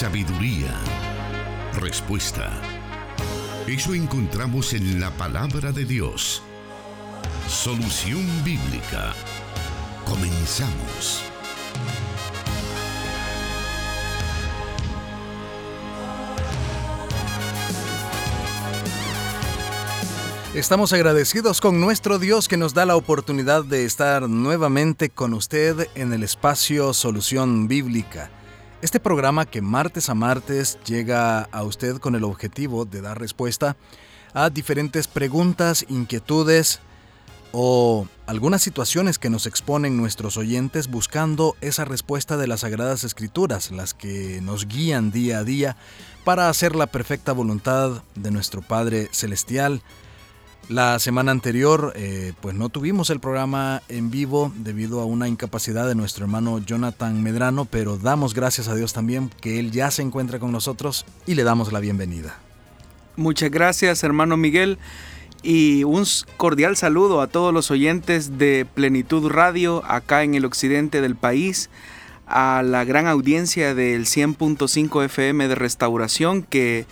sabiduría, respuesta. Eso encontramos en la palabra de Dios. Solución bíblica. Comenzamos. Estamos agradecidos con nuestro Dios que nos da la oportunidad de estar nuevamente con usted en el espacio Solución Bíblica. Este programa que martes a martes llega a usted con el objetivo de dar respuesta a diferentes preguntas, inquietudes o algunas situaciones que nos exponen nuestros oyentes buscando esa respuesta de las Sagradas Escrituras, las que nos guían día a día para hacer la perfecta voluntad de nuestro Padre Celestial la semana anterior, eh, pues no tuvimos el programa en vivo debido a una incapacidad de nuestro hermano Jonathan Medrano, pero damos gracias a Dios también que él ya se encuentra con nosotros y le damos la bienvenida. Muchas gracias, hermano Miguel, y un cordial saludo a todos los oyentes de Plenitud Radio acá en el occidente del país, a la gran audiencia del 100.5 FM de Restauración que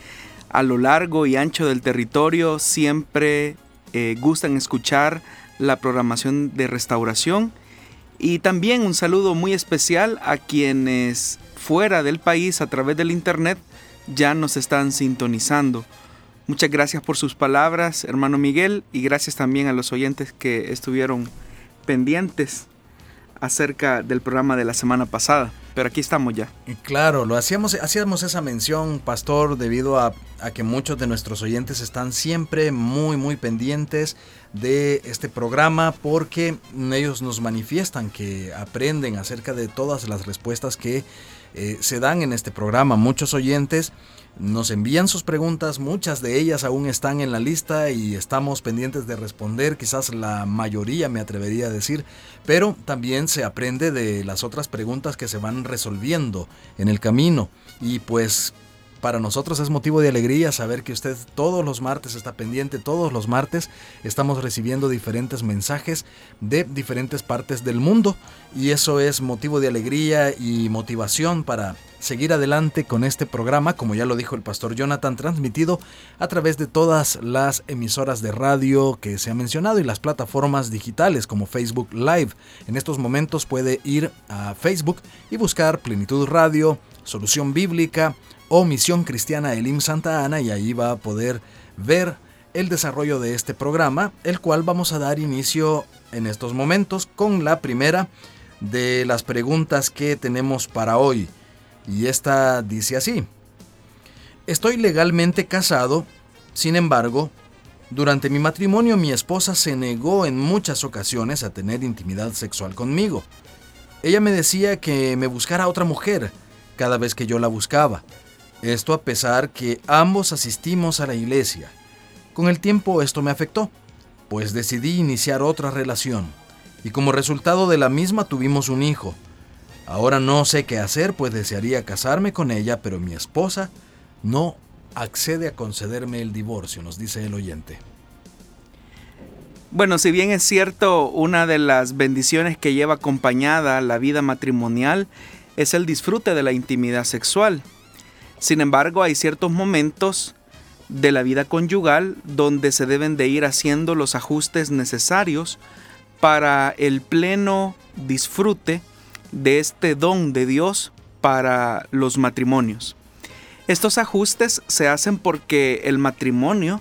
a lo largo y ancho del territorio siempre eh, gustan escuchar la programación de restauración. Y también un saludo muy especial a quienes fuera del país a través del internet ya nos están sintonizando. Muchas gracias por sus palabras, hermano Miguel, y gracias también a los oyentes que estuvieron pendientes acerca del programa de la semana pasada pero aquí estamos ya. Claro, lo hacíamos, hacíamos esa mención, pastor, debido a, que muchos de nuestros oyentes están siempre muy, muy pendientes de este programa porque ellos nos manifiestan que aprenden acerca de todas las respuestas que eh, se dan en este programa. Muchos oyentes nos envían sus preguntas, muchas de ellas aún están en la lista y estamos pendientes de responder, quizás la mayoría me atrevería a decir, pero también se aprende de las otras preguntas que se van resolviendo en el camino. Y pues para nosotros es motivo de alegría saber que usted todos los martes está pendiente, todos los martes estamos recibiendo diferentes mensajes de diferentes partes del mundo. Y eso es motivo de alegría y motivación para seguir adelante con este programa, como ya lo dijo el pastor Jonathan, transmitido a través de todas las emisoras de radio que se ha mencionado y las plataformas digitales como Facebook Live. En estos momentos puede ir a Facebook y buscar Plenitud Radio, Solución Bíblica, o Misión Cristiana Elim Santa Ana y ahí va a poder ver el desarrollo de este programa, el cual vamos a dar inicio en estos momentos con la primera de las preguntas que tenemos para hoy. Y esta dice así. Estoy legalmente casado, sin embargo, durante mi matrimonio mi esposa se negó en muchas ocasiones a tener intimidad sexual conmigo. Ella me decía que me buscara otra mujer cada vez que yo la buscaba, esto a pesar que ambos asistimos a la iglesia. Con el tiempo esto me afectó, pues decidí iniciar otra relación, y como resultado de la misma tuvimos un hijo. Ahora no sé qué hacer, pues desearía casarme con ella, pero mi esposa no accede a concederme el divorcio, nos dice el oyente. Bueno, si bien es cierto, una de las bendiciones que lleva acompañada la vida matrimonial es el disfrute de la intimidad sexual. Sin embargo, hay ciertos momentos de la vida conyugal donde se deben de ir haciendo los ajustes necesarios para el pleno disfrute de este don de Dios para los matrimonios. Estos ajustes se hacen porque el matrimonio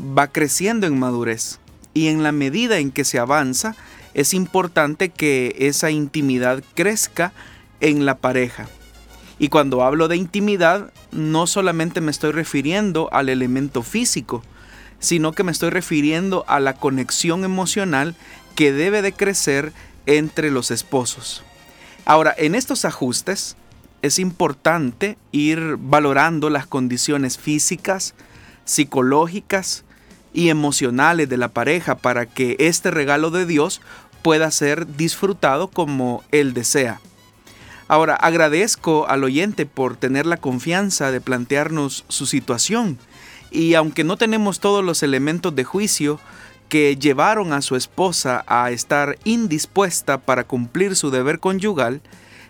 va creciendo en madurez y en la medida en que se avanza es importante que esa intimidad crezca en la pareja. Y cuando hablo de intimidad, no solamente me estoy refiriendo al elemento físico, sino que me estoy refiriendo a la conexión emocional que debe de crecer entre los esposos. Ahora, en estos ajustes es importante ir valorando las condiciones físicas, psicológicas y emocionales de la pareja para que este regalo de Dios pueda ser disfrutado como Él desea. Ahora, agradezco al oyente por tener la confianza de plantearnos su situación y aunque no tenemos todos los elementos de juicio que llevaron a su esposa a estar indispuesta para cumplir su deber conyugal,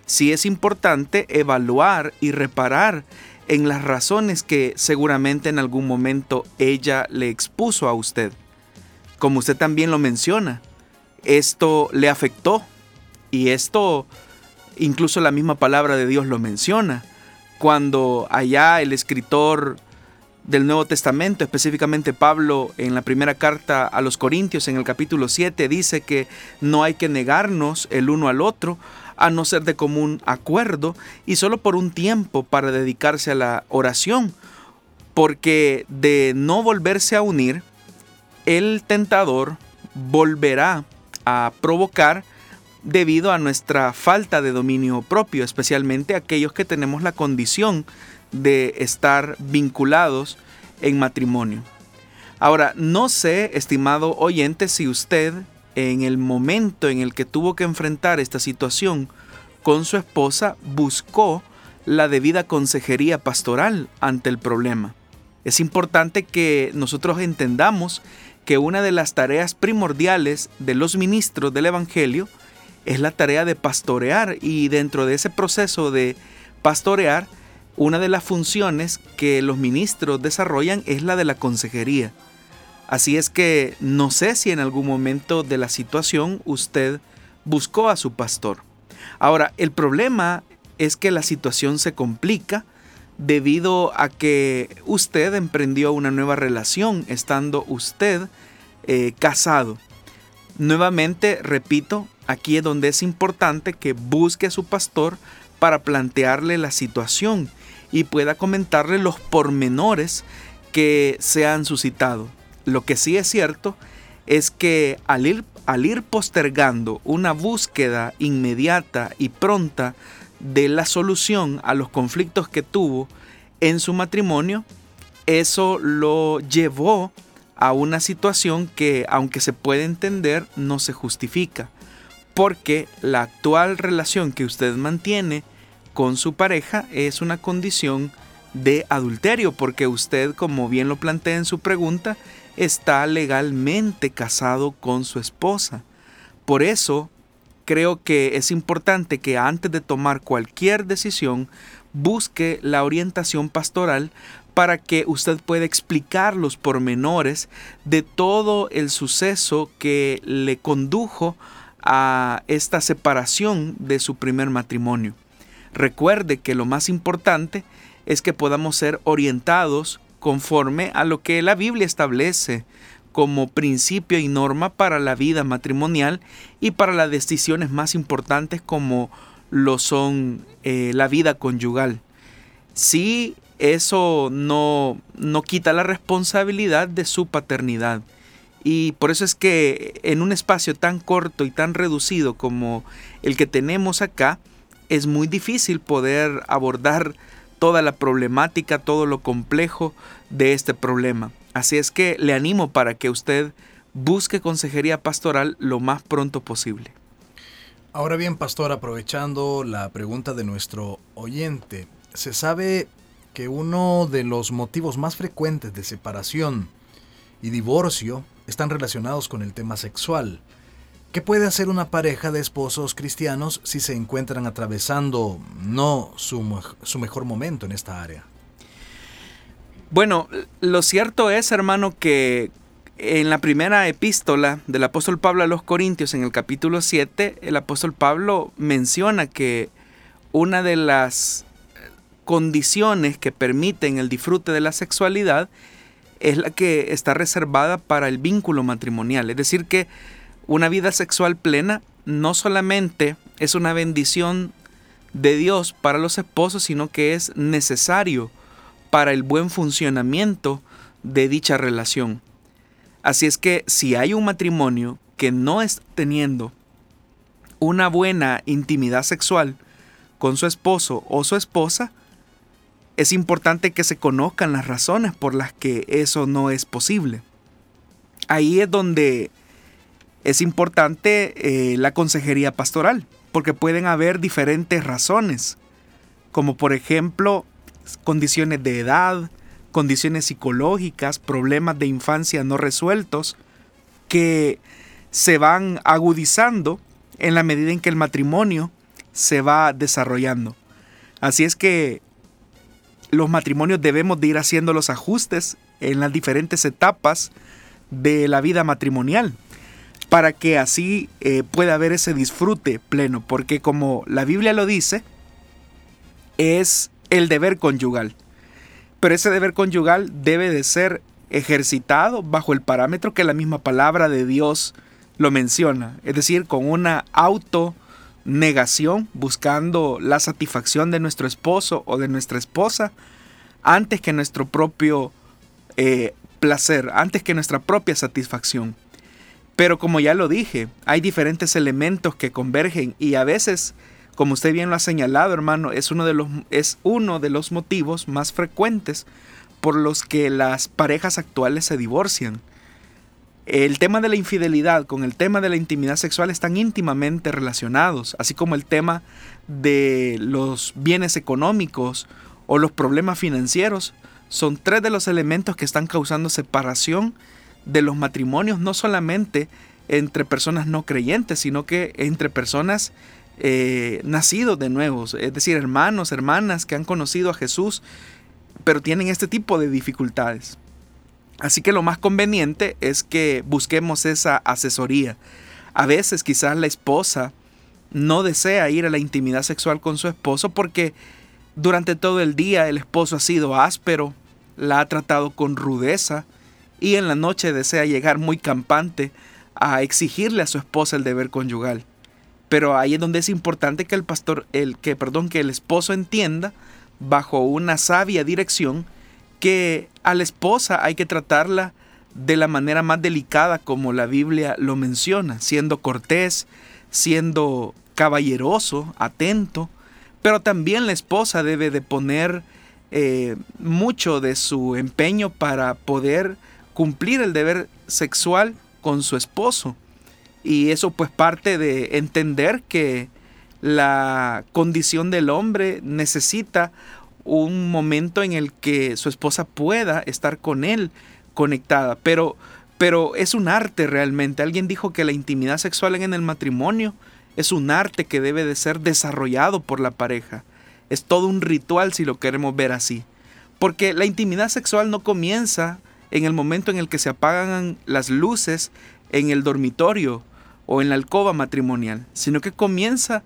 sí es importante evaluar y reparar en las razones que seguramente en algún momento ella le expuso a usted. Como usted también lo menciona, esto le afectó y esto incluso la misma palabra de Dios lo menciona. Cuando allá el escritor del Nuevo Testamento, específicamente Pablo en la primera carta a los Corintios en el capítulo 7 dice que no hay que negarnos el uno al otro a no ser de común acuerdo y solo por un tiempo para dedicarse a la oración, porque de no volverse a unir, el tentador volverá a provocar debido a nuestra falta de dominio propio, especialmente aquellos que tenemos la condición de estar vinculados en matrimonio. Ahora, no sé, estimado oyente, si usted en el momento en el que tuvo que enfrentar esta situación con su esposa buscó la debida consejería pastoral ante el problema. Es importante que nosotros entendamos que una de las tareas primordiales de los ministros del Evangelio es la tarea de pastorear y dentro de ese proceso de pastorear una de las funciones que los ministros desarrollan es la de la consejería. Así es que no sé si en algún momento de la situación usted buscó a su pastor. Ahora, el problema es que la situación se complica debido a que usted emprendió una nueva relación estando usted eh, casado. Nuevamente, repito, aquí es donde es importante que busque a su pastor para plantearle la situación y pueda comentarle los pormenores que se han suscitado. Lo que sí es cierto es que al ir, al ir postergando una búsqueda inmediata y pronta de la solución a los conflictos que tuvo en su matrimonio, eso lo llevó a una situación que, aunque se puede entender, no se justifica. Porque la actual relación que usted mantiene con su pareja es una condición de adulterio, porque usted, como bien lo plantea en su pregunta, está legalmente casado con su esposa. Por eso, creo que es importante que antes de tomar cualquier decisión, busque la orientación pastoral para que usted pueda explicar los pormenores de todo el suceso que le condujo a esta separación de su primer matrimonio. Recuerde que lo más importante es que podamos ser orientados conforme a lo que la Biblia establece como principio y norma para la vida matrimonial y para las decisiones más importantes como lo son eh, la vida conyugal. Si eso no, no quita la responsabilidad de su paternidad. Y por eso es que en un espacio tan corto y tan reducido como el que tenemos acá, es muy difícil poder abordar toda la problemática, todo lo complejo de este problema. Así es que le animo para que usted busque consejería pastoral lo más pronto posible. Ahora bien, pastor, aprovechando la pregunta de nuestro oyente, se sabe que uno de los motivos más frecuentes de separación y divorcio están relacionados con el tema sexual. ¿Qué puede hacer una pareja de esposos cristianos si se encuentran atravesando no su, mejor momento en esta área? Bueno, lo cierto es, hermano, que en la primera epístola del apóstol Pablo a los Corintios, en el capítulo 7, el apóstol Pablo menciona que una de las condiciones que permiten el disfrute de la sexualidad es la que está reservada para el vínculo matrimonial. Es decir, que una vida sexual plena no solamente es una bendición de Dios para los esposos, sino que es necesario para el buen funcionamiento de dicha relación. Así es que si hay un matrimonio que no está teniendo una buena intimidad sexual con su esposo o su esposa, es importante que se conozcan las razones por las que eso no es posible. Ahí es donde es importante eh, la consejería pastoral, porque pueden haber diferentes razones, como por ejemplo condiciones de edad, condiciones psicológicas, problemas de infancia no resueltos, que se van agudizando en la medida en que el matrimonio se va desarrollando. Así es que los matrimonios debemos de ir haciendo los ajustes en las diferentes etapas de la vida matrimonial para que así eh, pueda haber ese disfrute pleno, porque como la Biblia lo dice, es el deber conyugal. Pero ese deber conyugal debe de ser ejercitado bajo el parámetro que la misma palabra de Dios lo menciona, es decir, con una autonegación, buscando la satisfacción de nuestro esposo o de nuestra esposa antes que nuestro propio eh, placer, antes que nuestra propia satisfacción. Pero como ya lo dije, hay diferentes elementos que convergen y a veces, como usted bien lo ha señalado, hermano, es uno de los, es uno de los motivos más frecuentes por los que las parejas actuales se divorcian. El tema de la infidelidad con el tema de la intimidad sexual están íntimamente relacionados, así como el tema de los bienes económicos o los problemas financieros son tres de los elementos que están causando separación de los matrimonios, no solamente entre personas no creyentes, sino que entre personas eh, nacidos de nuevos, es decir, hermanos, hermanas que han conocido a Jesús, pero tienen este tipo de dificultades. Así que lo más conveniente es que busquemos esa asesoría. A veces quizás la esposa no desea ir a la intimidad sexual con su esposo porque durante todo el día el esposo ha sido áspero, la ha tratado con rudeza, y en la noche desea llegar muy campante a exigirle a su esposa el deber conyugal. Pero ahí es donde es importante que el pastor, el que, perdón, que el esposo entienda bajo una sabia dirección que a la esposa hay que tratarla de la manera más delicada como la Biblia lo menciona, siendo cortés, siendo caballeroso, atento, pero también la esposa debe de poner eh, mucho de su empeño para poder cumplir el deber sexual con su esposo. Y eso pues parte de entender que la condición del hombre necesita un momento en el que su esposa pueda estar con él conectada. Pero, pero es un arte realmente. Alguien dijo que la intimidad sexual en el matrimonio es un arte que debe de ser desarrollado por la pareja. Es todo un ritual si lo queremos ver así. Porque la intimidad sexual no comienza en el momento en el que se apagan las luces en el dormitorio o en la alcoba matrimonial, sino que comienza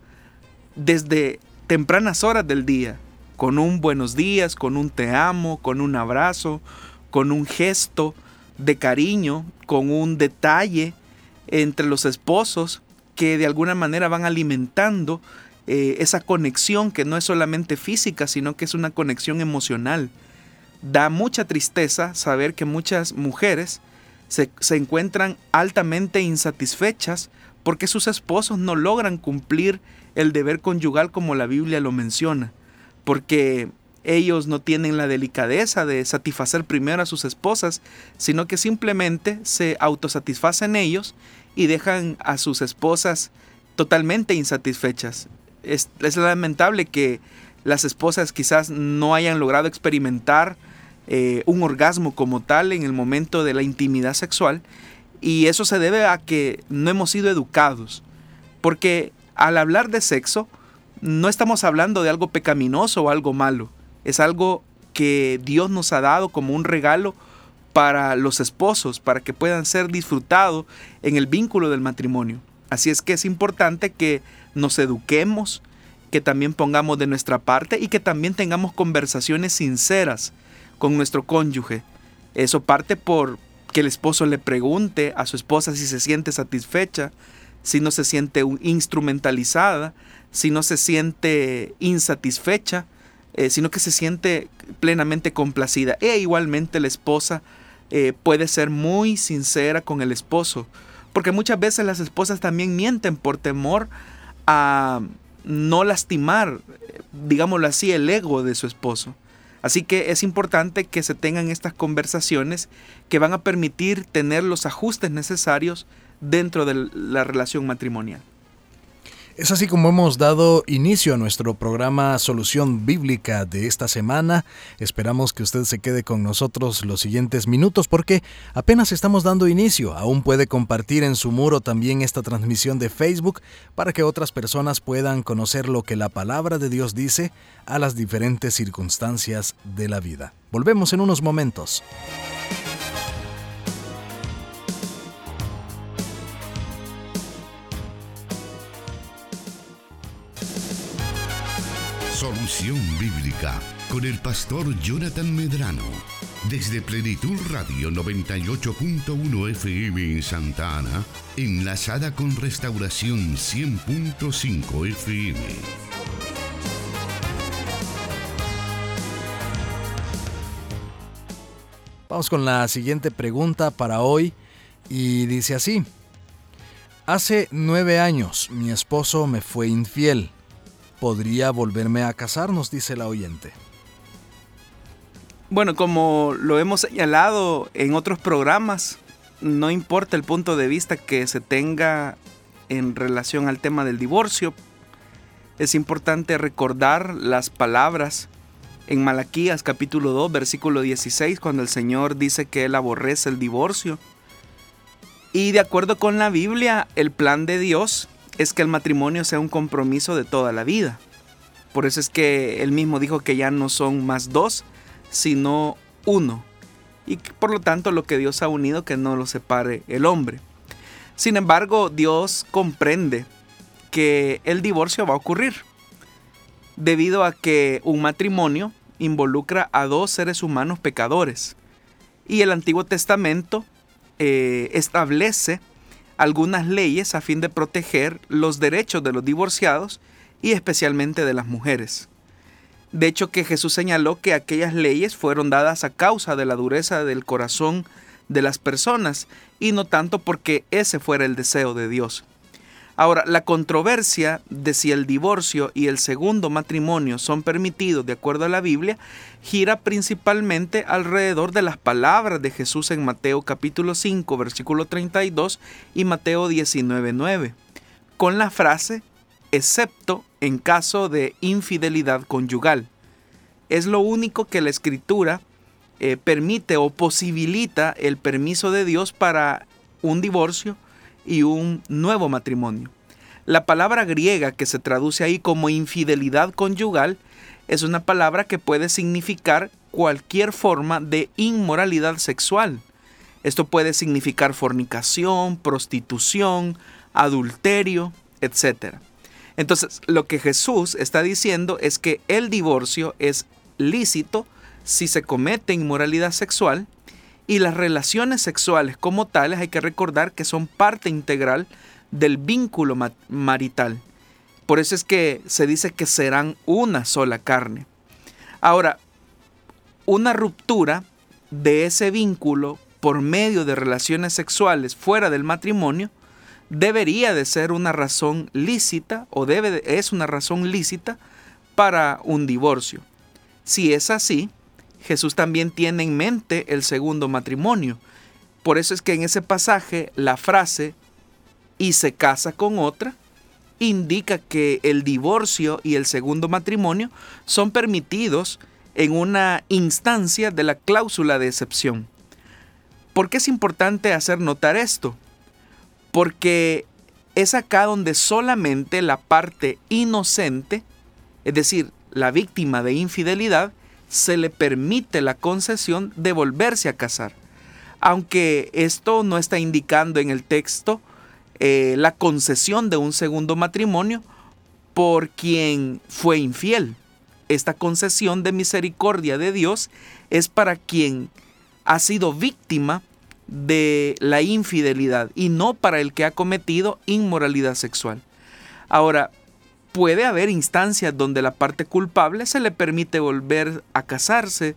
desde tempranas horas del día, con un buenos días, con un te amo, con un abrazo, con un gesto de cariño, con un detalle entre los esposos que de alguna manera van alimentando eh, esa conexión que no es solamente física, sino que es una conexión emocional da mucha tristeza saber que muchas mujeres se, encuentran altamente insatisfechas porque sus esposos no logran cumplir el deber conyugal como la Biblia lo menciona, porque ellos no tienen la delicadeza de satisfacer primero a sus esposas, sino que simplemente se autosatisfacen ellos y dejan a sus esposas totalmente insatisfechas. Es, es lamentable que las esposas quizás no hayan logrado experimentar eh, un orgasmo como tal en el momento de la intimidad sexual y eso se debe a que no hemos sido educados. Porque al hablar de sexo no estamos hablando de algo pecaminoso o algo malo, es algo que Dios nos ha dado como un regalo para los esposos, para que puedan ser disfrutados en el vínculo del matrimonio. Así es que es importante que nos eduquemos, que también pongamos de nuestra parte y que también tengamos conversaciones sinceras con nuestro cónyuge. Eso parte por que el esposo le pregunte a su esposa si se siente satisfecha, si no se siente instrumentalizada, si no se siente insatisfecha, eh, sino que se siente plenamente complacida. E igualmente la esposa eh, puede ser muy sincera con el esposo, porque muchas veces las esposas también mienten por temor a no lastimar, digámoslo así, el ego de su esposo. Así que es importante que se tengan estas conversaciones que van a permitir tener los ajustes necesarios dentro de la relación matrimonial. Es así como hemos dado inicio a nuestro programa Solución Bíblica de esta semana. Esperamos que usted se quede con nosotros los siguientes minutos porque apenas estamos dando inicio. Aún puede compartir en su muro también esta transmisión de Facebook para que otras personas puedan conocer lo que la palabra de Dios dice a las diferentes circunstancias de la vida. Volvemos en unos momentos. Solución Bíblica con el pastor Jonathan Medrano. Desde Plenitud Radio 98.1 FM en Santa Ana, enlazada con Restauración 100.5 FM. Vamos con la siguiente pregunta para hoy y dice así. Hace nueve años mi esposo me fue infiel podría volverme a casar, nos dice la oyente. Bueno, como lo hemos señalado en otros programas, no importa el punto de vista que se tenga en relación al tema del divorcio, es importante recordar las palabras en Malaquías capítulo 2 versículo 16 cuando el Señor dice que Él aborrece el divorcio. Y de acuerdo con la Biblia, el plan de Dios es que el matrimonio sea un compromiso de toda la vida. Por eso es que él mismo dijo que ya no son más dos, sino uno. Y por lo tanto lo que Dios ha unido que no lo separe el hombre. Sin embargo, Dios comprende que el divorcio va a ocurrir. Debido a que un matrimonio involucra a dos seres humanos pecadores. Y el Antiguo Testamento eh, establece algunas leyes a fin de proteger los derechos de los divorciados y especialmente de las mujeres. De hecho que Jesús señaló que aquellas leyes fueron dadas a causa de la dureza del corazón de las personas y no tanto porque ese fuera el deseo de Dios. Ahora, la controversia de si el divorcio y el segundo matrimonio son permitidos de acuerdo a la Biblia gira principalmente alrededor de las palabras de Jesús en Mateo capítulo 5 versículo 32 y Mateo 19 9, con la frase excepto en caso de infidelidad conyugal. Es lo único que la escritura eh, permite o posibilita el permiso de Dios para un divorcio y un nuevo matrimonio. La palabra griega que se traduce ahí como infidelidad conyugal es una palabra que puede significar cualquier forma de inmoralidad sexual. Esto puede significar fornicación, prostitución, adulterio, etc. Entonces, lo que Jesús está diciendo es que el divorcio es lícito si se comete inmoralidad sexual y las relaciones sexuales como tales hay que recordar que son parte integral del vínculo marital. Por eso es que se dice que serán una sola carne. Ahora, una ruptura de ese vínculo por medio de relaciones sexuales fuera del matrimonio debería de ser una razón lícita o debe es una razón lícita para un divorcio. Si es así, Jesús también tiene en mente el segundo matrimonio. Por eso es que en ese pasaje la frase y se casa con otra indica que el divorcio y el segundo matrimonio son permitidos en una instancia de la cláusula de excepción. ¿Por qué es importante hacer notar esto? Porque es acá donde solamente la parte inocente, es decir, la víctima de infidelidad, se le permite la concesión de volverse a casar. Aunque esto no está indicando en el texto eh, la concesión de un segundo matrimonio por quien fue infiel. Esta concesión de misericordia de Dios es para quien ha sido víctima de la infidelidad y no para el que ha cometido inmoralidad sexual. Ahora, puede haber instancias donde la parte culpable se le permite volver a casarse,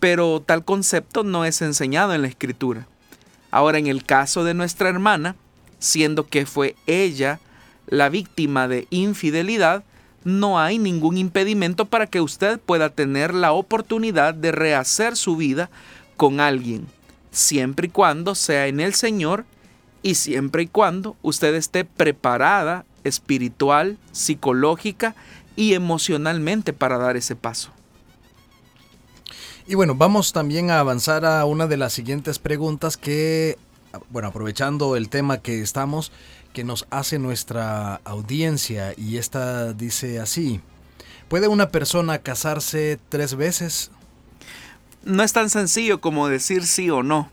pero tal concepto no es enseñado en la escritura. Ahora, en el caso de nuestra hermana, siendo que fue ella la víctima de infidelidad, no hay ningún impedimento para que usted pueda tener la oportunidad de rehacer su vida con alguien, siempre y cuando sea en el Señor y siempre y cuando usted esté preparada espiritual, psicológica y emocionalmente para dar ese paso. Y bueno, vamos también a avanzar a una de las siguientes preguntas que, bueno, aprovechando el tema que estamos, que nos hace nuestra audiencia y esta dice así, ¿puede una persona casarse tres veces? No es tan sencillo como decir sí o no.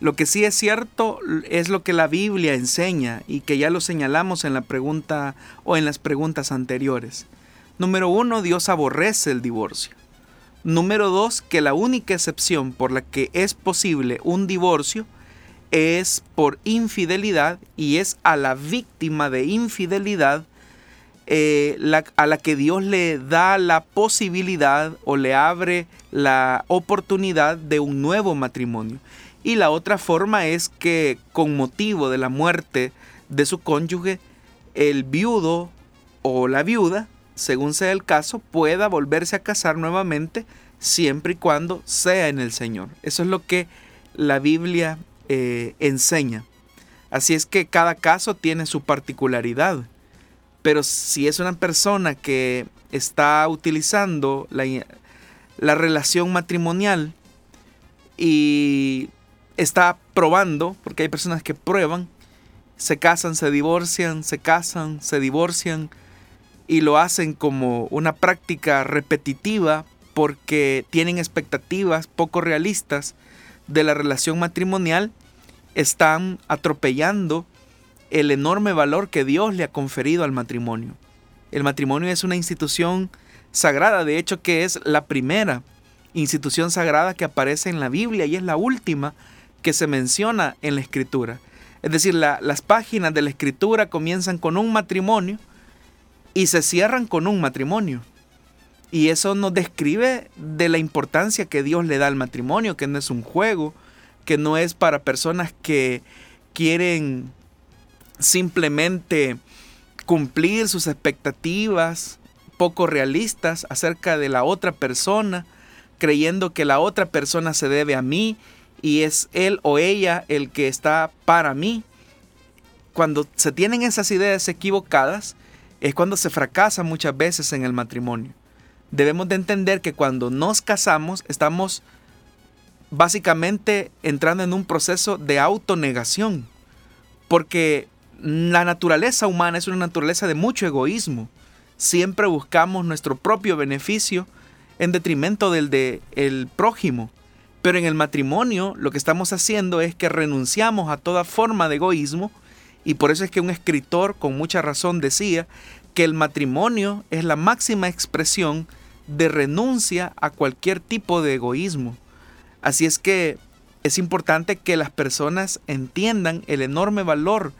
Lo que sí es cierto es lo que la Biblia enseña y que ya lo señalamos en la pregunta o en las preguntas anteriores. Número uno, Dios aborrece el divorcio. Número dos, que la única excepción por la que es posible un divorcio es por infidelidad y es a la víctima de infidelidad eh, a la que Dios le da la posibilidad o le abre la oportunidad de un nuevo matrimonio. Y la otra forma es que con motivo de la muerte de su cónyuge, el viudo o la viuda, según sea el caso, pueda volverse a casar nuevamente siempre y cuando sea en el Señor. Eso es lo que la Biblia eh, enseña. Así es que cada caso tiene su particularidad. Pero si es una persona que está utilizando la, la relación matrimonial y está probando, porque hay personas que prueban, se casan, se divorcian, se casan, se divorcian y lo hacen como una práctica repetitiva porque tienen expectativas poco realistas de la relación matrimonial, están atropellando el enorme valor que Dios le ha conferido al matrimonio. El matrimonio es una institución sagrada, de hecho que es la primera institución sagrada que aparece en la Biblia y es la última que se menciona en la escritura. Es decir, las páginas de la escritura comienzan con un matrimonio y se cierran con un matrimonio. Y eso nos describe de la importancia que Dios le da al matrimonio, que no es un juego, que no es para personas que quieren simplemente cumplir sus expectativas poco realistas acerca de la otra persona, creyendo que la otra persona se debe a mí y es él o ella el que está para mí. Cuando se tienen esas ideas equivocadas, es cuando se fracasa muchas veces en el matrimonio. Debemos de entender que cuando nos casamos estamos básicamente entrando en un proceso de autonegación, porque la naturaleza humana es una naturaleza de mucho egoísmo. Siempre buscamos nuestro propio beneficio en detrimento del de el prójimo. Pero en el matrimonio lo que estamos haciendo es que renunciamos a toda forma de egoísmo y por eso es que un escritor con mucha razón decía que el matrimonio es la máxima expresión de renuncia a cualquier tipo de egoísmo. Así es que es importante que las personas entiendan el enorme valor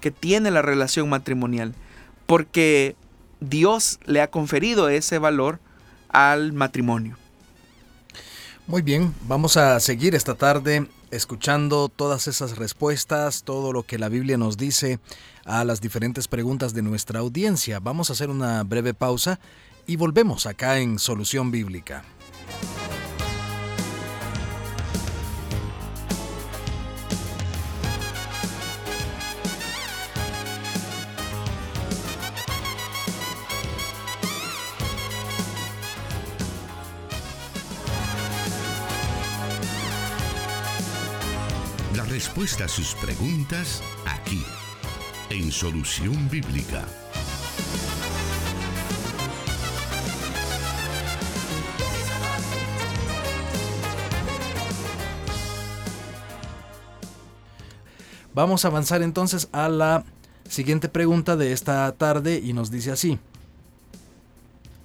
que tiene la relación matrimonial, porque Dios le ha conferido ese valor al matrimonio. Muy bien, vamos a seguir esta tarde escuchando todas esas respuestas, todo lo que la Biblia nos dice a las diferentes preguntas de nuestra audiencia. Vamos a hacer una breve pausa y volvemos acá en Solución Bíblica. Respuesta a sus preguntas aquí, en Solución Bíblica. Vamos a avanzar entonces a la siguiente pregunta de esta tarde y nos dice así.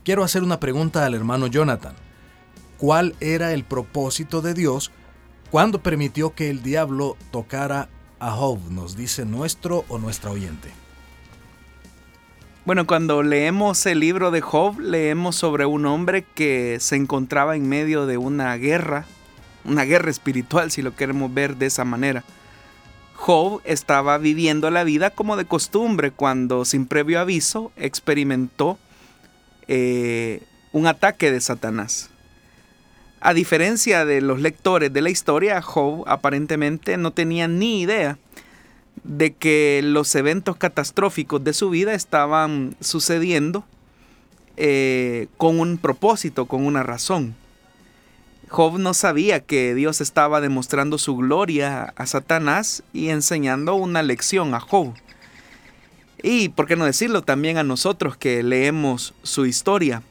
Quiero hacer una pregunta al hermano Jonathan. ¿Cuál era el propósito de Dios ¿Cuándo permitió que el diablo tocara a Job? Nos dice nuestro o nuestra oyente. Bueno, cuando leemos el libro de Job, leemos sobre un hombre que se encontraba en medio de una guerra, una guerra espiritual, si lo queremos ver de esa manera. Job estaba viviendo la vida como de costumbre cuando, sin previo aviso, experimentó eh, un ataque de Satanás. A diferencia de los lectores de la historia, Job aparentemente no tenía ni idea de que los eventos catastróficos de su vida estaban sucediendo eh, con un propósito, con una razón. Job no sabía que Dios estaba demostrando su gloria a Satanás y enseñando una lección a Job. Y, por qué no decirlo, también a nosotros que leemos su historia.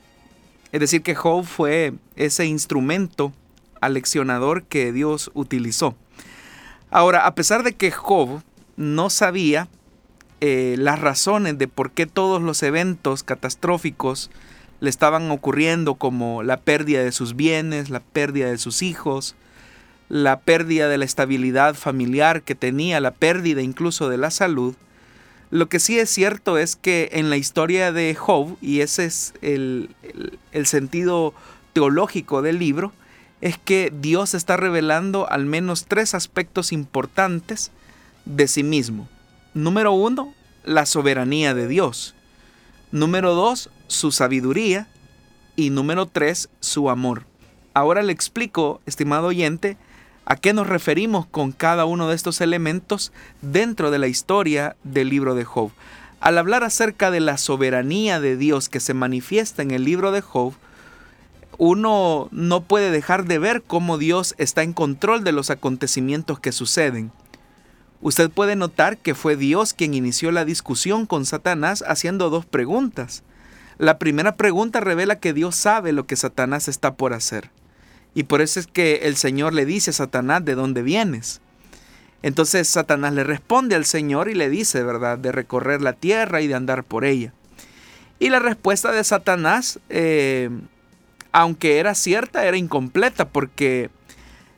Es decir, que Job fue ese instrumento aleccionador que Dios utilizó. Ahora, a pesar de que Job no sabía eh, las razones de por qué todos los eventos catastróficos le estaban ocurriendo, como la pérdida de sus bienes, la pérdida de sus hijos, la pérdida de la estabilidad familiar que tenía, la pérdida incluso de la salud, lo que sí es cierto es que en la historia de Job, y ese es el, el sentido teológico del libro, es que Dios está revelando al menos tres aspectos importantes de sí mismo. Número uno, la soberanía de Dios. Número dos, su sabiduría. Y número tres, su amor. Ahora le explico, estimado oyente, a qué nos referimos con cada uno de estos elementos dentro de la historia del libro de Job. Al hablar acerca de la soberanía de Dios que se manifiesta en el libro de Job, uno no puede dejar de ver cómo Dios está en control de los acontecimientos que suceden. Usted puede notar que fue Dios quien inició la discusión con Satanás haciendo dos preguntas. La primera pregunta revela que Dios sabe lo que Satanás está por hacer. Y por eso es que el Señor le dice a Satanás, ¿de dónde vienes? Entonces Satanás le responde al Señor y le dice, ¿verdad?, de recorrer la tierra y de andar por ella. Y la respuesta de Satanás, eh, aunque era cierta, era incompleta porque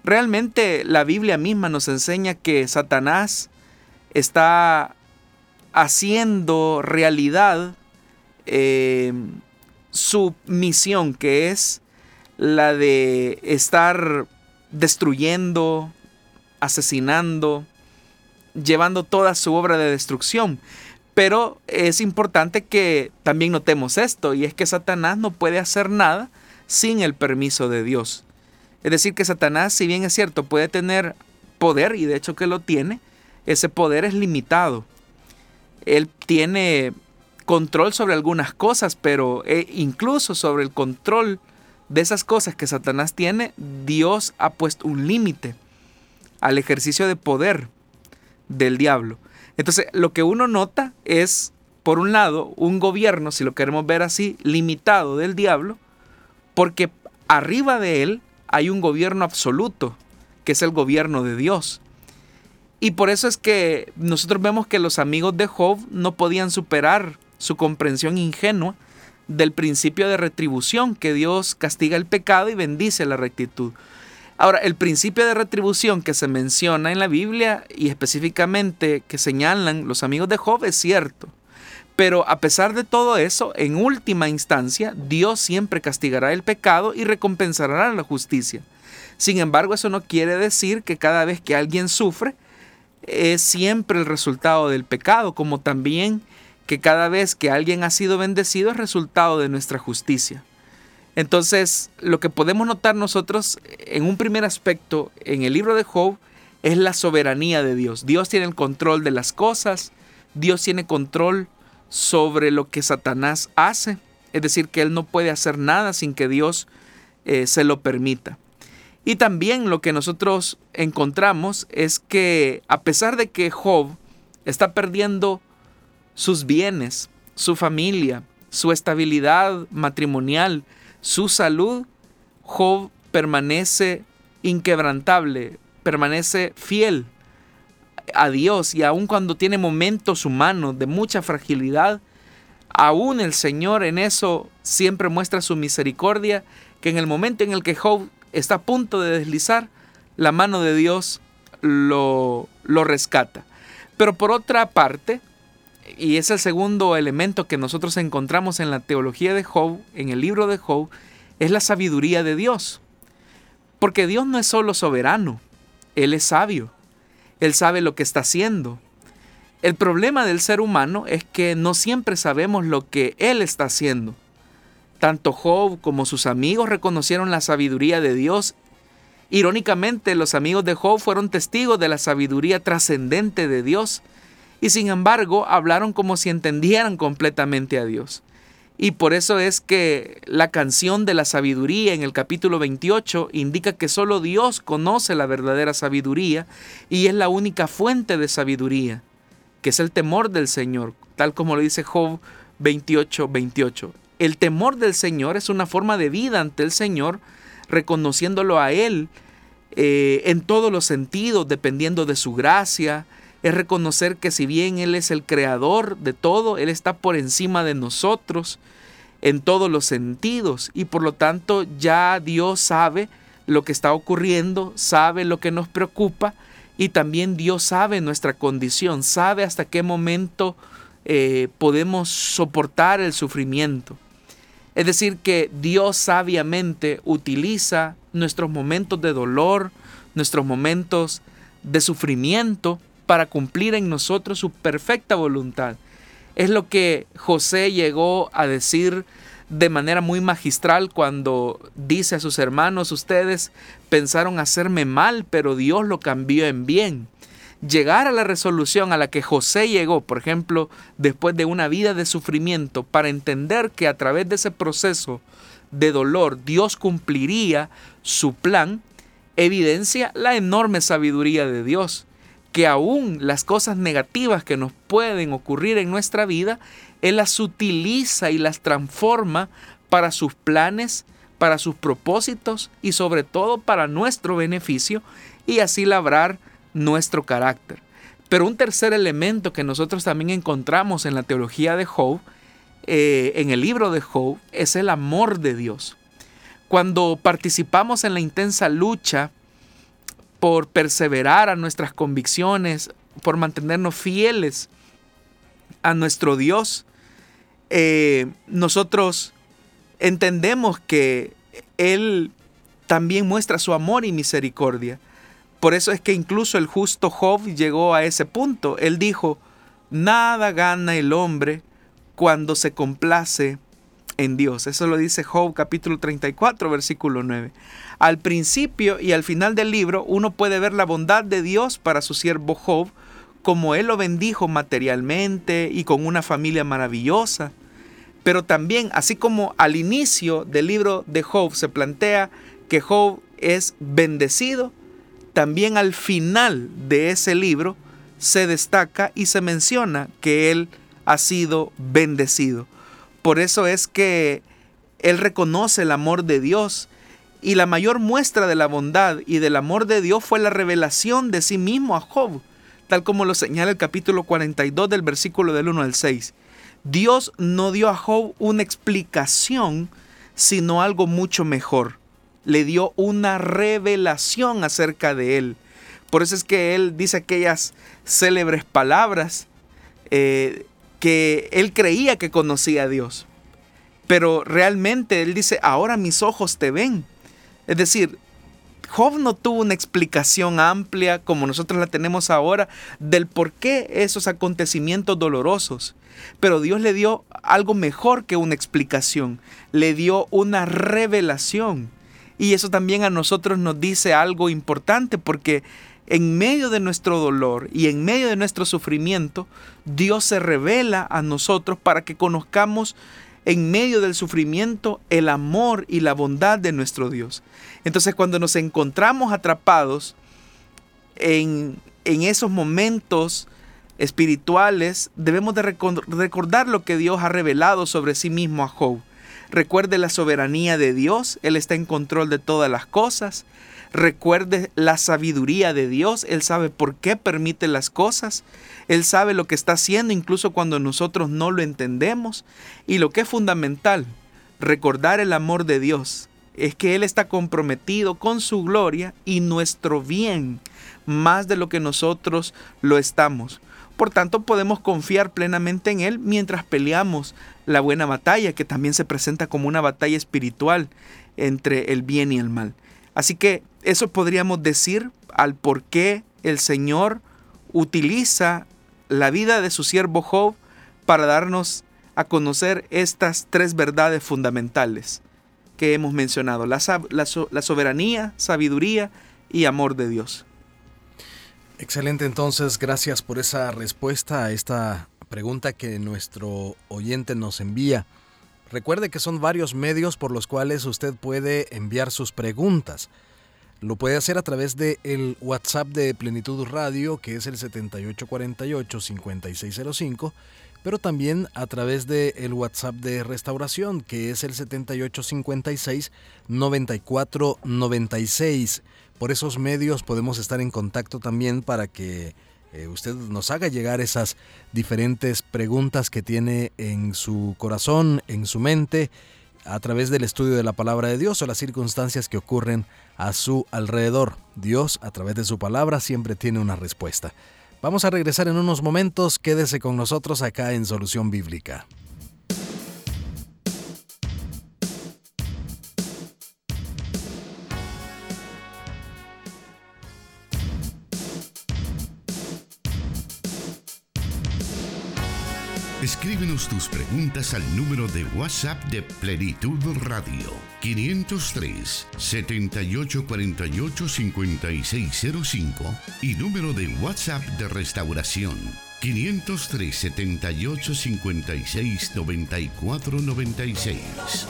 Realmente la Biblia misma nos enseña que Satanás está haciendo realidad eh, su misión, que es la de estar destruyendo, asesinando, llevando toda su obra de destrucción. Pero es importante que también notemos esto, y es que Satanás no puede hacer nada sin el permiso de Dios. Es decir, que Satanás, si bien es cierto, puede tener poder, y de hecho que lo tiene, ese poder es limitado. Él tiene control sobre algunas cosas, pero eh, incluso sobre el control de esas cosas que Satanás tiene, Dios ha puesto un límite al ejercicio de poder del diablo. Entonces, lo que uno nota es, por un lado, un gobierno, si lo queremos ver así, limitado del diablo, porque arriba de él hay un gobierno absoluto, que es el gobierno de Dios. Y por eso es que nosotros vemos que los amigos de Job no podían superar su comprensión ingenua del principio de retribución, que Dios castiga el pecado y bendice la rectitud. Ahora, el principio de retribución que se menciona en la Biblia y específicamente que señalan los amigos de Job es cierto. Pero a pesar de todo eso, en última instancia, Dios siempre castigará el pecado y recompensará la justicia. Sin embargo, eso no quiere decir que cada vez que alguien sufre, es siempre el resultado del pecado, como también que cada vez que alguien ha sido bendecido es resultado de nuestra justicia. Entonces, lo que podemos notar nosotros en un primer aspecto en el libro de Job es la soberanía de Dios. Dios tiene el control de las cosas, Dios tiene control sobre lo que Satanás hace. Es decir, que él no puede hacer nada sin que Dios eh, se lo permita. Y también lo que nosotros encontramos es que a pesar de que Job está perdiendo sus bienes, su familia, su estabilidad matrimonial, su salud, Job permanece inquebrantable, permanece fiel a Dios y aun cuando tiene momentos humanos de mucha fragilidad, aún el Señor en eso siempre muestra su misericordia, que en el momento en el que Job está a punto de deslizar, la mano de Dios lo, lo rescata. Pero por otra parte, y es el segundo elemento que nosotros encontramos en la teología de Job, en el libro de Job, es la sabiduría de Dios. Porque Dios no es solo soberano, Él es sabio. Él sabe lo que está haciendo. El problema del ser humano es que no siempre sabemos lo que Él está haciendo. Tanto Job como sus amigos reconocieron la sabiduría de Dios Irónicamente, los amigos de Job fueron testigos de la sabiduría trascendente de Dios y sin embargo hablaron como si entendieran completamente a Dios. Y por eso es que la canción de la sabiduría en el capítulo 28 indica que solo Dios conoce la verdadera sabiduría y es la única fuente de sabiduría, que es el temor del Señor, tal como lo dice Job 28, 28. El temor del Señor es una forma de vida ante el Señor, reconociéndolo a Él eh, en todos los sentidos, dependiendo de su gracia, es reconocer que si bien Él es el creador de todo, Él está por encima de nosotros en todos los sentidos y por lo tanto ya Dios sabe lo que está ocurriendo, sabe lo que nos preocupa y también Dios sabe nuestra condición, sabe hasta qué momento eh, podemos soportar el sufrimiento. Es decir, que Dios sabiamente utiliza nuestros momentos de dolor, nuestros momentos de sufrimiento, para cumplir en nosotros su perfecta voluntad. Es lo que José llegó a decir de manera muy magistral cuando dice a sus hermanos, ustedes pensaron hacerme mal, pero Dios lo cambió en bien. Llegar a la resolución a la que José llegó, por ejemplo, después de una vida de sufrimiento, para entender que a través de ese proceso de dolor Dios cumpliría su plan, evidencia la enorme sabiduría de Dios que aún las cosas negativas que nos pueden ocurrir en nuestra vida, Él las utiliza y las transforma para sus planes, para sus propósitos y sobre todo para nuestro beneficio y así labrar nuestro carácter. Pero un tercer elemento que nosotros también encontramos en la teología de Job, eh, en el libro de Job, es el amor de Dios. Cuando participamos en la intensa lucha por perseverar a nuestras convicciones, por mantenernos fieles a nuestro Dios, eh, nosotros entendemos que Él también muestra su amor y misericordia. Por eso es que incluso el justo Job llegó a ese punto. Él dijo, nada gana el hombre cuando se complace en Dios. Eso lo dice Job capítulo 34, versículo 9. Al principio y al final del libro uno puede ver la bondad de Dios para su siervo Job, como él lo bendijo materialmente y con una familia maravillosa. Pero también, así como al inicio del libro de Job se plantea que Job es bendecido, también al final de ese libro se destaca y se menciona que él ha sido bendecido. Por eso es que él reconoce el amor de Dios y la mayor muestra de la bondad y del amor de Dios fue la revelación de sí mismo a Job, tal como lo señala el capítulo 42 del versículo del 1 al 6. Dios no dio a Job una explicación, sino algo mucho mejor. Le dio una revelación acerca de él. Por eso es que él dice aquellas célebres palabras eh, que él creía que conocía a Dios. Pero realmente él dice, ahora mis ojos te ven. Es decir, Job no tuvo una explicación amplia como nosotros la tenemos ahora del por qué esos acontecimientos dolorosos. Pero Dios le dio algo mejor que una explicación. Le dio una revelación. Y eso también a nosotros nos dice algo importante porque en medio de nuestro dolor y en medio de nuestro sufrimiento, Dios se revela a nosotros para que conozcamos en medio del sufrimiento el amor y la bondad de nuestro Dios. Entonces cuando nos encontramos atrapados en, en esos momentos espirituales, debemos de recordar lo que Dios ha revelado sobre sí mismo a Job. Recuerde la soberanía de Dios, Él está en control de todas las cosas. Recuerde la sabiduría de Dios, Él sabe por qué permite las cosas, Él sabe lo que está haciendo incluso cuando nosotros no lo entendemos. Y lo que es fundamental, recordar el amor de Dios, es que Él está comprometido con su gloria y nuestro bien, más de lo que nosotros lo estamos. Por tanto, podemos confiar plenamente en Él mientras peleamos la buena batalla, que también se presenta como una batalla espiritual entre el bien y el mal. Así que eso podríamos decir al por qué el Señor utiliza la vida de su siervo Job para darnos a conocer estas tres verdades fundamentales. que hemos mencionado, la, la soberanía, sabiduría y amor de Dios. Excelente, entonces gracias por esa respuesta a esta pregunta que nuestro oyente nos envía. Recuerde que son varios medios por los cuales usted puede enviar sus preguntas. Lo puede hacer a través del el WhatsApp de Plenitud Radio, que es el 7848-5605, pero también a través del el WhatsApp de Restauración, que es el 7856-9496. Por esos medios podemos estar en contacto también para que eh, usted nos haga llegar esas diferentes preguntas que tiene en su corazón, en su mente, a través del estudio de la palabra de Dios o las circunstancias que ocurren a su alrededor. Dios, a través de su palabra, siempre tiene una respuesta. Vamos a regresar en unos momentos. Quédese con nosotros acá en Solución Bíblica. Escríbenos tus preguntas al número de WhatsApp de Plenitud Radio 503 7848 5605 y número de WhatsApp de Restauración 503 78 56 94 96.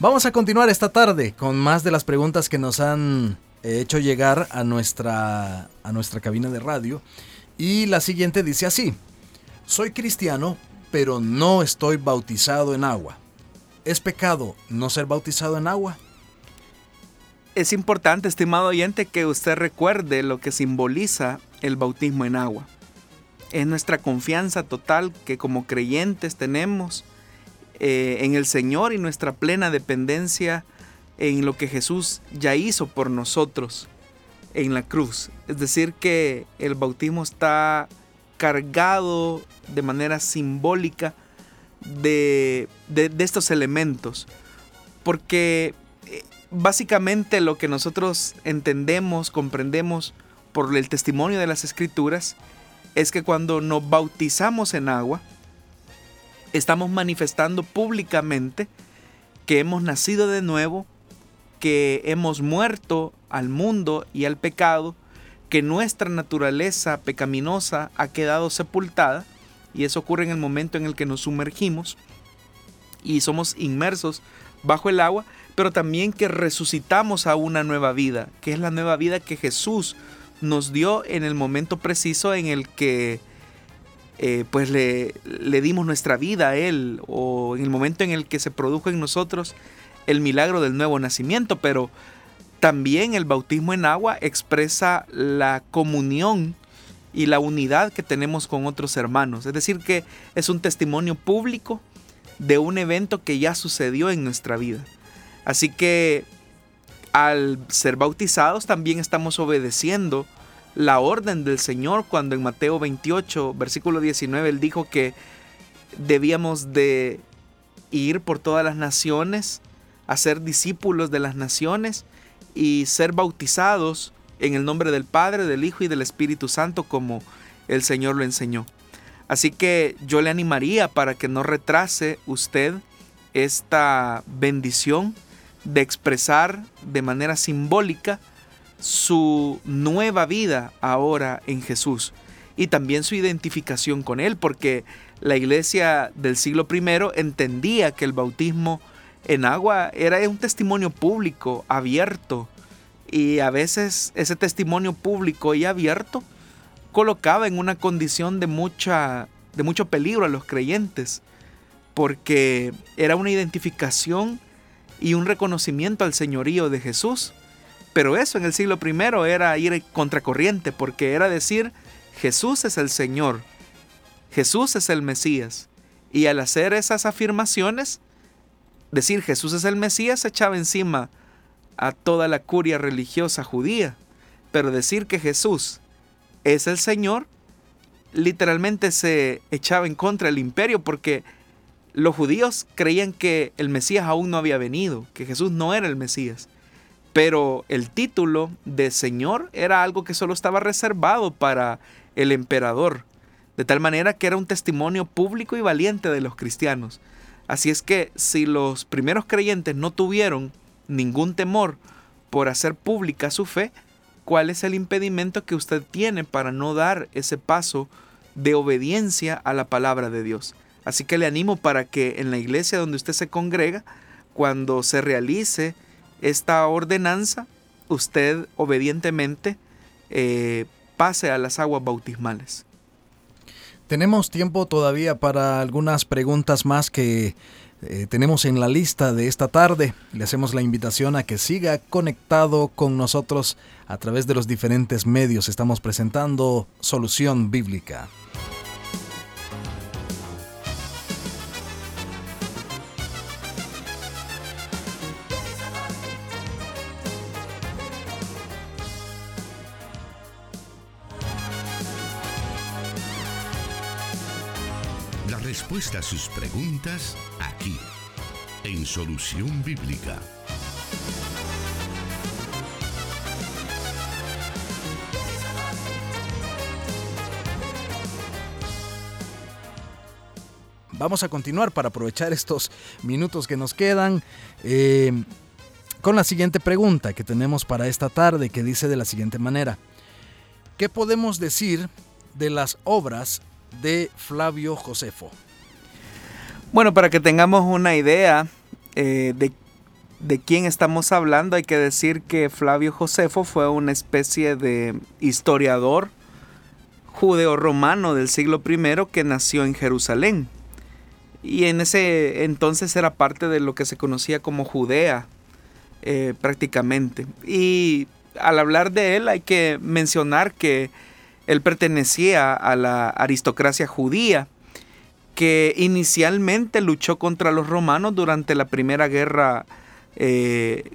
Vamos a continuar esta tarde con más de las preguntas que nos han hecho llegar a nuestra, a nuestra cabina de radio. Y la siguiente dice así, soy cristiano, pero no estoy bautizado en agua. ¿Es pecado no ser bautizado en agua? Es importante, estimado oyente, que usted recuerde lo que simboliza el bautismo en agua. Es nuestra confianza total que como creyentes tenemos eh, en el Señor y nuestra plena dependencia en lo que Jesús ya hizo por nosotros en la cruz. Es decir, que el bautismo está cargado de manera simbólica de, estos elementos. Porque eh, básicamente lo que nosotros entendemos, comprendemos por el testimonio de las escrituras, es que cuando nos bautizamos en agua, estamos manifestando públicamente que hemos nacido de nuevo, que hemos muerto al mundo y al pecado, que nuestra naturaleza pecaminosa ha quedado sepultada, y eso ocurre en el momento en el que nos sumergimos y somos inmersos bajo el agua, pero también que resucitamos a una nueva vida, que es la nueva vida que Jesús nos dio en el momento preciso en el que eh, pues le, le dimos nuestra vida a Él o en el momento en el que se produjo en nosotros el milagro del nuevo nacimiento, pero también el bautismo en agua expresa la comunión y la unidad que tenemos con otros hermanos. Es decir, que es un testimonio público de un evento que ya sucedió en nuestra vida. Así que al ser bautizados también estamos obedeciendo la orden del Señor cuando en Mateo 28, versículo 19, él dijo que debíamos de ir por todas las naciones, hacer discípulos de las naciones y ser bautizados en el nombre del Padre, del Hijo y del Espíritu Santo como el Señor lo enseñó. Así que yo le animaría para que no retrase usted esta bendición de expresar de manera simbólica su nueva vida ahora en Jesús y también su identificación con Él, porque la iglesia del siglo I entendía que el bautismo en agua era un testimonio público, abierto, y a veces ese testimonio público y abierto colocaba en una condición de, mucha, de mucho peligro a los creyentes, porque era una identificación y un reconocimiento al señorío de Jesús pero eso en el siglo I era ir contracorriente, porque era decir, Jesús es el Señor, Jesús es el Mesías. Y al hacer esas afirmaciones, decir Jesús es el Mesías echaba encima a toda la curia religiosa judía. Pero decir que Jesús es el Señor, literalmente se echaba en contra del imperio porque los judíos creían que el Mesías aún no había venido, que Jesús no era el Mesías. Pero el título de Señor era algo que solo estaba reservado para el emperador, de tal manera que era un testimonio público y valiente de los cristianos. Así es que si los primeros creyentes no tuvieron ningún temor por hacer pública su fe, ¿cuál es el impedimento que usted tiene para no dar ese paso de obediencia a la palabra de Dios? Así que le animo para que en la iglesia donde usted se congrega, cuando se realice esta ordenanza, usted obedientemente eh, pase a las aguas bautismales. Tenemos tiempo todavía para algunas preguntas más que eh, tenemos en la lista de esta tarde. Le hacemos la invitación a que siga conectado con nosotros a través de los diferentes medios. Estamos presentando Solución Bíblica. Respuesta a sus preguntas aquí, en Solución Bíblica. Vamos a continuar para aprovechar estos minutos que nos quedan eh, con la siguiente pregunta que tenemos para esta tarde que dice de la siguiente manera. ¿Qué podemos decir de las obras de Flavio Josefo? Bueno, para que tengamos una idea eh, de, de, quién estamos hablando, hay que decir que Flavio Josefo fue una especie de historiador judeo-romano del siglo I que nació en Jerusalén. Y en ese entonces era parte de lo que se conocía como Judea, eh, prácticamente. Y al hablar de él hay que mencionar que él pertenecía a la aristocracia judía que inicialmente luchó contra los romanos durante la primera guerra eh,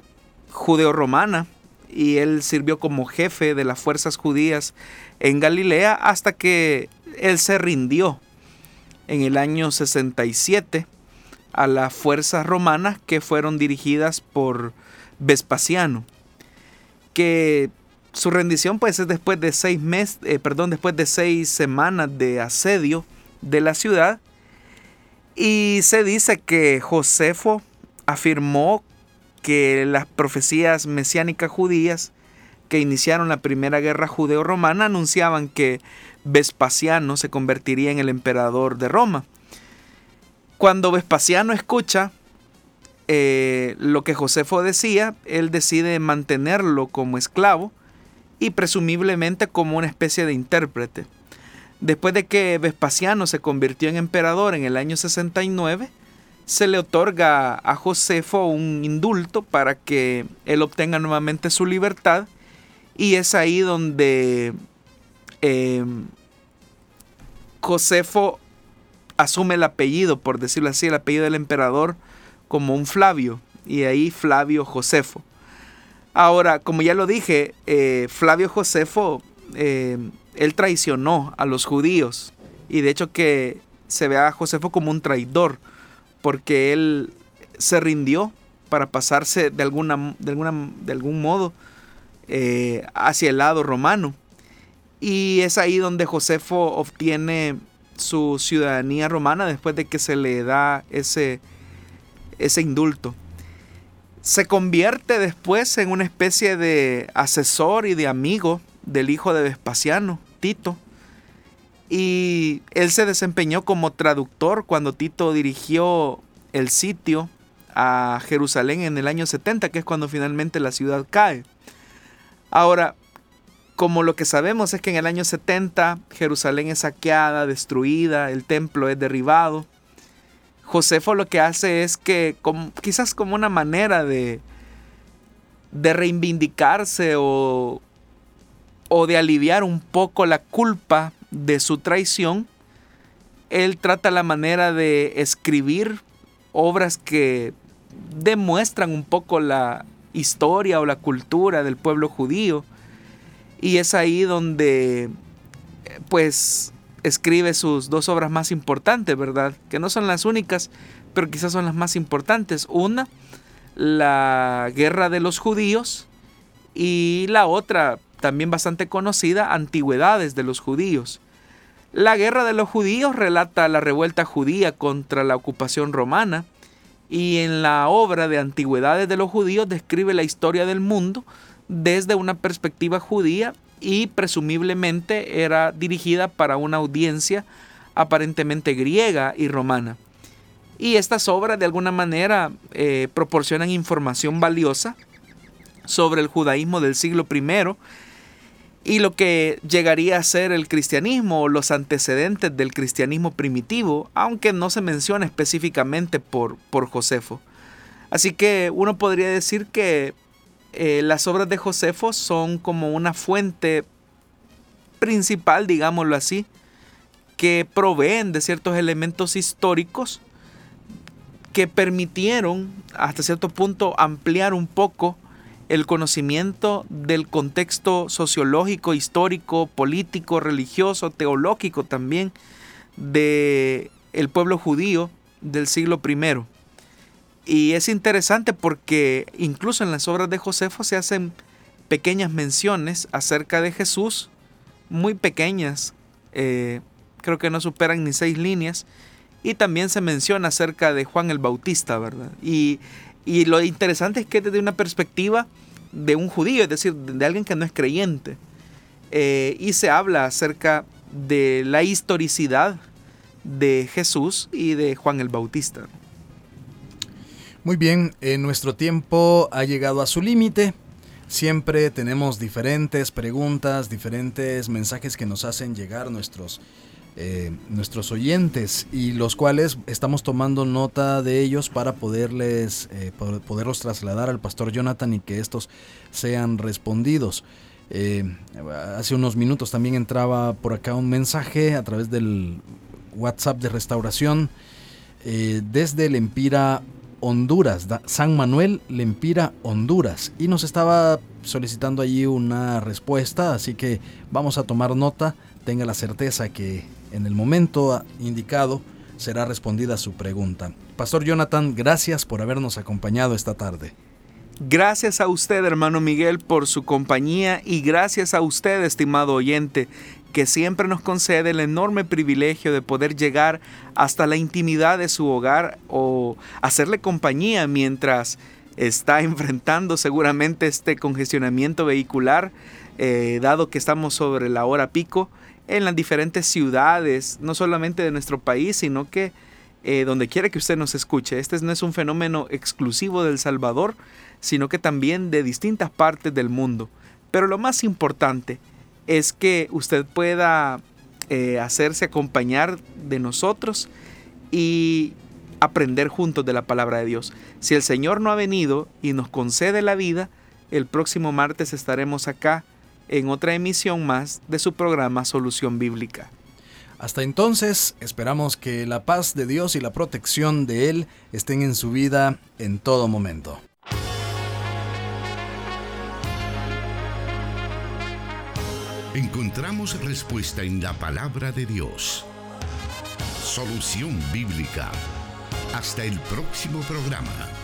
judeo-romana y él sirvió como jefe de las fuerzas judías en Galilea hasta que él se rindió en el año 67 a las fuerzas romanas que fueron dirigidas por Vespasiano que su rendición pues es después de seis meses eh, perdón después de seis semanas de asedio de la ciudad y se dice que Josefo afirmó que las profecías mesiánicas judías que iniciaron la primera guerra judeo-romana anunciaban que Vespasiano se convertiría en el emperador de Roma. Cuando Vespasiano escucha eh, lo que Josefo decía, él decide mantenerlo como esclavo y presumiblemente como una especie de intérprete. Después de que Vespasiano se convirtió en emperador en el año 69, se le otorga a Josefo un indulto para que él obtenga nuevamente su libertad y es ahí donde eh, Josefo asume el apellido, por decirlo así, el apellido del emperador como un Flavio y ahí Flavio Josefo. Ahora, como ya lo dije, eh, Flavio Josefo eh, él traicionó a los judíos y de hecho que se ve a Josefo como un traidor porque él se rindió para pasarse de, de, de algún modo eh, hacia el lado romano. Y es ahí donde Josefo obtiene su ciudadanía romana después de que se le da ese, ese indulto. Se convierte después en una especie de asesor y de amigo del hijo de Vespasiano. Tito. Y él se desempeñó como traductor cuando Tito dirigió el sitio a Jerusalén en el año 70, que es cuando finalmente la ciudad cae. Ahora, como lo que sabemos es que en el año 70 Jerusalén es saqueada, destruida, el templo es derribado, Josefo lo que hace es que quizás como una manera de, de reivindicarse o o de aliviar un poco la culpa de su traición, él trata la manera de escribir obras que demuestran un poco la historia o la cultura del pueblo judío. Y es ahí donde, pues, escribe sus dos obras más importantes, ¿verdad? Que no son las únicas, pero quizás son las más importantes. Una, la guerra de los judíos, y la otra, también bastante conocida, Antigüedades de los judíos. La guerra de los judíos relata la revuelta judía contra la ocupación romana y en la obra de Antigüedades de los judíos describe la historia del mundo desde una perspectiva judía y presumiblemente era dirigida para una audiencia aparentemente griega y romana. Y estas obras de alguna manera eh, proporcionan información valiosa sobre el judaísmo del siglo I y lo que llegaría a ser el cristianismo o los antecedentes del cristianismo primitivo, aunque no se menciona específicamente por, por Josefo. Así que uno podría decir que eh, las obras de Josefo son como una fuente principal, digámoslo así, que proveen de ciertos elementos históricos que permitieron hasta cierto punto ampliar un poco el conocimiento del contexto sociológico, histórico, político, religioso, teológico también de el pueblo judío del siglo I. Y es interesante porque incluso en las obras de Josefo se hacen pequeñas menciones acerca de Jesús, muy pequeñas, eh, creo que no superan ni seis líneas, y también se menciona acerca de Juan el Bautista, ¿verdad? Y y lo interesante es que desde una perspectiva de un judío, es decir, de alguien que no es creyente. Eh, y se habla acerca de la historicidad de Jesús y de Juan el Bautista. Muy bien, en nuestro tiempo ha llegado a su límite. Siempre tenemos diferentes preguntas, diferentes mensajes que nos hacen llegar nuestros eh, nuestros oyentes y los cuales estamos tomando nota de ellos para poderles eh, poderlos trasladar al pastor Jonathan y que estos sean respondidos. Eh, hace unos minutos también entraba por acá un mensaje a través del WhatsApp de restauración desde Lempira, Honduras, San Manuel, Lempira, Honduras. Y nos estaba solicitando allí una respuesta, así que vamos a tomar nota. Tenga la certeza que en el momento indicado será respondida su pregunta. Pastor Jonathan, gracias por habernos acompañado esta tarde. Gracias a usted, hermano Miguel, por su compañía y gracias a usted, estimado oyente, que siempre nos concede el enorme privilegio de poder llegar hasta la intimidad de su hogar o hacerle compañía mientras está enfrentando seguramente este congestionamiento vehicular, eh, dado que estamos sobre la hora pico en las diferentes ciudades, no solamente de nuestro país, sino que eh, donde quiera que usted nos escuche. Este no es un fenómeno exclusivo del Salvador, sino que también de distintas partes del mundo. Pero lo más importante es que usted pueda eh, hacerse acompañar de nosotros y aprender juntos de la palabra de Dios. Si el Señor no ha venido y nos concede la vida, el próximo martes estaremos acá en otra emisión más de su programa Solución Bíblica. Hasta entonces, esperamos que la paz de Dios y la protección de Él estén en su vida en todo momento. Encontramos respuesta en la palabra de Dios. Solución Bíblica. Hasta el próximo programa.